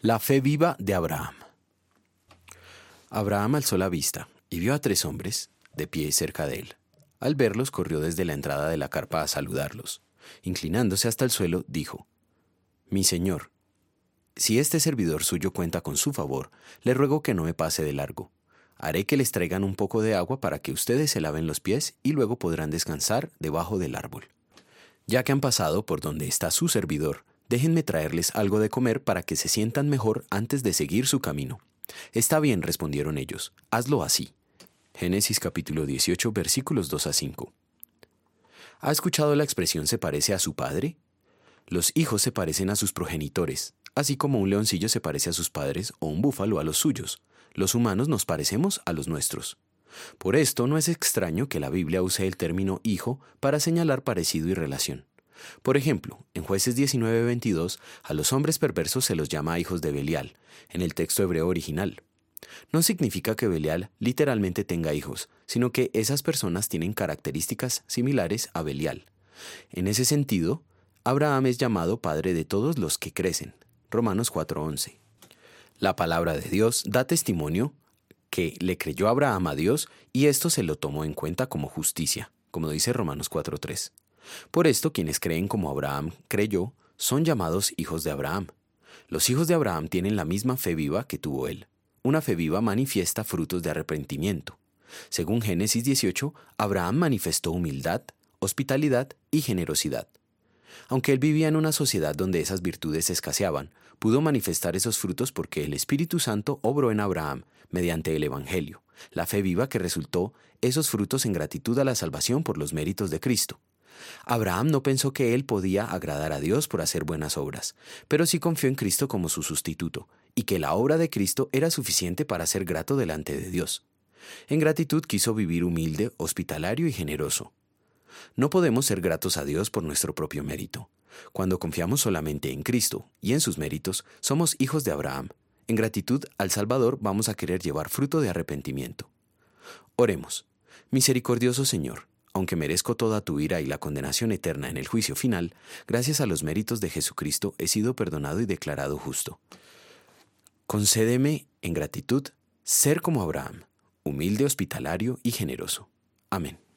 La fe viva de Abraham. Abraham alzó la vista y vio a tres hombres de pie cerca de él. Al verlos corrió desde la entrada de la carpa a saludarlos. Inclinándose hasta el suelo, dijo, Mi señor, si este servidor suyo cuenta con su favor, le ruego que no me pase de largo. Haré que les traigan un poco de agua para que ustedes se laven los pies y luego podrán descansar debajo del árbol. Ya que han pasado por donde está su servidor, déjenme traerles algo de comer para que se sientan mejor antes de seguir su camino. Está bien, respondieron ellos, hazlo así. Génesis capítulo 18 versículos 2 a 5. ¿Ha escuchado la expresión se parece a su padre? Los hijos se parecen a sus progenitores, así como un leoncillo se parece a sus padres o un búfalo a los suyos. Los humanos nos parecemos a los nuestros. Por esto no es extraño que la Biblia use el término hijo para señalar parecido y relación. Por ejemplo, en jueces 19:22, a los hombres perversos se los llama hijos de Belial, en el texto hebreo original. No significa que Belial literalmente tenga hijos, sino que esas personas tienen características similares a Belial. En ese sentido, Abraham es llamado padre de todos los que crecen. Romanos 4:11. La palabra de Dios da testimonio que le creyó Abraham a Dios y esto se lo tomó en cuenta como justicia, como dice Romanos 4:3. Por esto quienes creen como Abraham creyó son llamados hijos de Abraham. Los hijos de Abraham tienen la misma fe viva que tuvo él. Una fe viva manifiesta frutos de arrepentimiento. Según Génesis 18, Abraham manifestó humildad, hospitalidad y generosidad. Aunque él vivía en una sociedad donde esas virtudes escaseaban, pudo manifestar esos frutos porque el Espíritu Santo obró en Abraham mediante el Evangelio, la fe viva que resultó esos frutos en gratitud a la salvación por los méritos de Cristo. Abraham no pensó que él podía agradar a Dios por hacer buenas obras, pero sí confió en Cristo como su sustituto, y que la obra de Cristo era suficiente para ser grato delante de Dios. En gratitud quiso vivir humilde, hospitalario y generoso. No podemos ser gratos a Dios por nuestro propio mérito. Cuando confiamos solamente en Cristo y en sus méritos, somos hijos de Abraham. En gratitud al Salvador vamos a querer llevar fruto de arrepentimiento. Oremos. Misericordioso Señor, aunque merezco toda tu ira y la condenación eterna en el juicio final, gracias a los méritos de Jesucristo he sido perdonado y declarado justo. Concédeme, en gratitud, ser como Abraham, humilde, hospitalario y generoso. Amén.